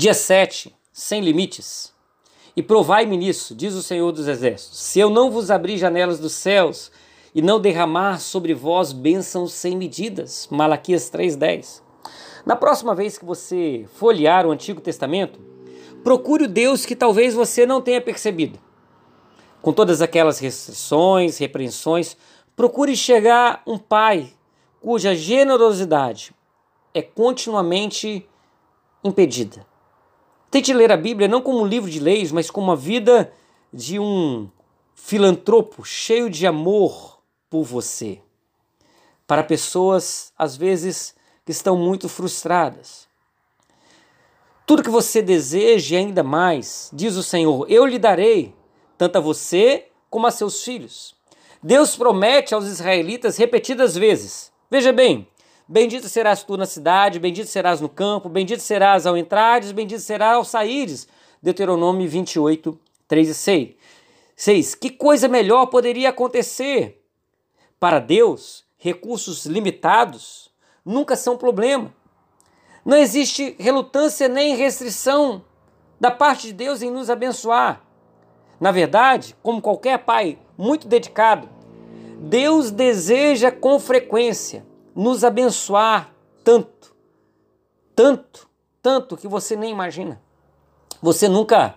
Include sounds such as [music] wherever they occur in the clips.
Dia 7, sem limites. E provai-me nisso, diz o Senhor dos Exércitos, se eu não vos abrir janelas dos céus e não derramar sobre vós bênçãos sem medidas. Malaquias 3:10. Na próxima vez que você folhear o Antigo Testamento, procure o Deus que talvez você não tenha percebido. Com todas aquelas restrições, repreensões, procure chegar um pai cuja generosidade é continuamente impedida. Tente ler a Bíblia não como um livro de leis, mas como a vida de um filantropo cheio de amor por você. Para pessoas, às vezes, que estão muito frustradas. Tudo que você deseja e ainda mais, diz o Senhor, eu lhe darei, tanto a você como a seus filhos. Deus promete aos israelitas repetidas vezes. Veja bem, Bendito serás tu na cidade, bendito serás no campo, bendito serás ao entrares, bendito serás ao saíres. Deuteronômio 28, 3 e 6. 6. Que coisa melhor poderia acontecer? Para Deus, recursos limitados nunca são problema. Não existe relutância nem restrição da parte de Deus em nos abençoar. Na verdade, como qualquer pai muito dedicado, Deus deseja com frequência nos abençoar tanto, tanto, tanto que você nem imagina. Você nunca,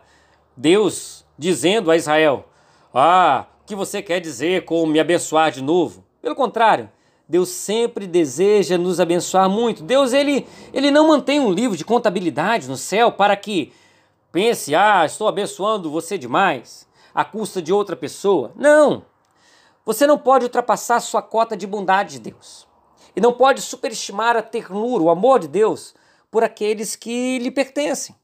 Deus dizendo a Israel, ah, o que você quer dizer com me abençoar de novo? Pelo contrário, Deus sempre deseja nos abençoar muito. Deus ele, ele não mantém um livro de contabilidade no céu para que pense, ah, estou abençoando você demais, à custa de outra pessoa. Não! Você não pode ultrapassar sua cota de bondade de Deus e não pode superestimar a ternura, o amor de Deus por aqueles que lhe pertencem.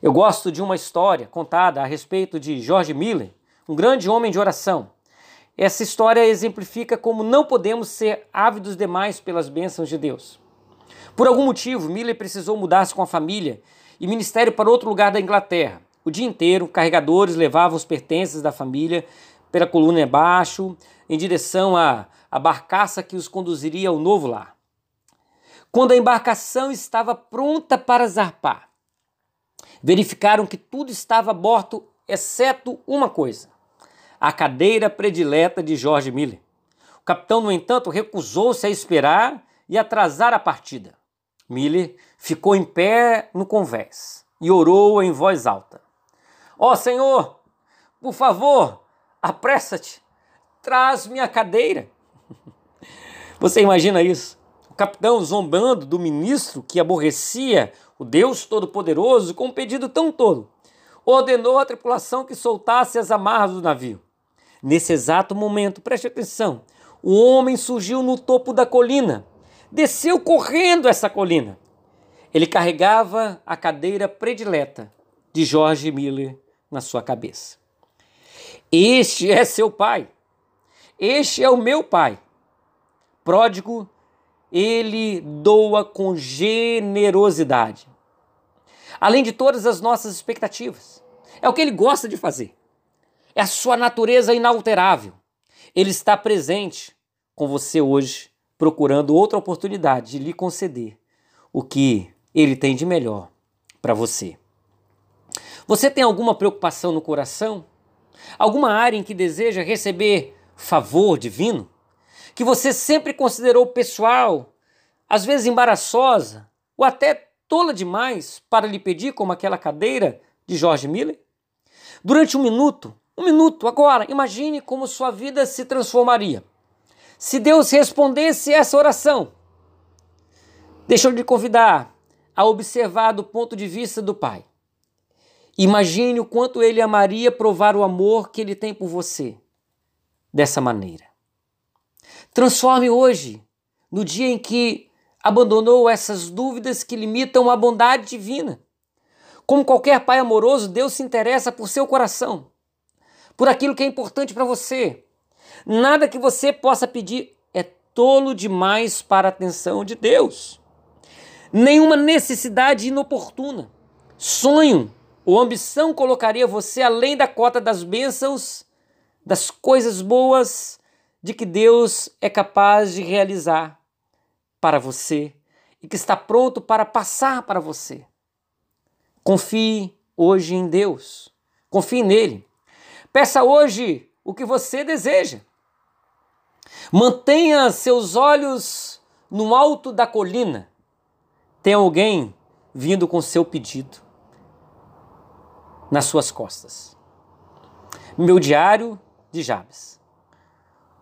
Eu gosto de uma história contada a respeito de George Miller, um grande homem de oração. Essa história exemplifica como não podemos ser ávidos demais pelas bênçãos de Deus. Por algum motivo, Miller precisou mudar-se com a família e ministério para outro lugar da Inglaterra. O dia inteiro, carregadores levavam os pertences da família pela coluna abaixo, em direção à, à barcaça que os conduziria ao novo lar. Quando a embarcação estava pronta para zarpar, verificaram que tudo estava a bordo, exceto uma coisa: a cadeira predileta de George Miller. O capitão, no entanto, recusou-se a esperar e atrasar a partida. Miller ficou em pé no convés e orou em voz alta: Ó oh, Senhor, por favor, apressa-te, traz minha cadeira. [laughs] Você imagina isso? O capitão zombando do ministro que aborrecia o Deus Todo-Poderoso com um pedido tão tolo, ordenou à tripulação que soltasse as amarras do navio. Nesse exato momento, preste atenção, o homem surgiu no topo da colina, desceu correndo essa colina. Ele carregava a cadeira predileta de George Miller na sua cabeça. Este é seu pai. Este é o meu pai. Pródigo, ele doa com generosidade. Além de todas as nossas expectativas. É o que ele gosta de fazer. É a sua natureza inalterável. Ele está presente com você hoje, procurando outra oportunidade de lhe conceder o que ele tem de melhor para você. Você tem alguma preocupação no coração? Alguma área em que deseja receber favor divino, que você sempre considerou pessoal, às vezes embaraçosa ou até tola demais para lhe pedir, como aquela cadeira de George Miller? Durante um minuto, um minuto agora, imagine como sua vida se transformaria. Se Deus respondesse essa oração, deixa eu lhe convidar a observar do ponto de vista do Pai. Imagine o quanto ele amaria provar o amor que ele tem por você dessa maneira. Transforme hoje, no dia em que abandonou essas dúvidas que limitam a bondade divina. Como qualquer pai amoroso, Deus se interessa por seu coração, por aquilo que é importante para você. Nada que você possa pedir é tolo demais para a atenção de Deus. Nenhuma necessidade inoportuna, sonho ou ambição colocaria você além da cota das bênçãos das coisas boas de que Deus é capaz de realizar para você e que está pronto para passar para você. Confie hoje em Deus. Confie nele. Peça hoje o que você deseja. Mantenha seus olhos no alto da colina. Tem alguém vindo com seu pedido nas suas costas. Meu diário de Jabes.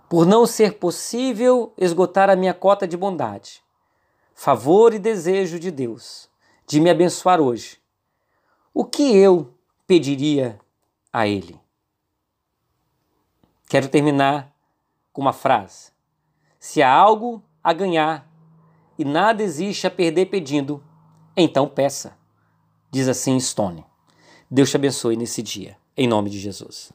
Por não ser possível esgotar a minha cota de bondade, favor e desejo de Deus de me abençoar hoje, o que eu pediria a Ele? Quero terminar com uma frase. Se há algo a ganhar e nada existe a perder pedindo, então peça. Diz assim Stone. Deus te abençoe nesse dia, em nome de Jesus.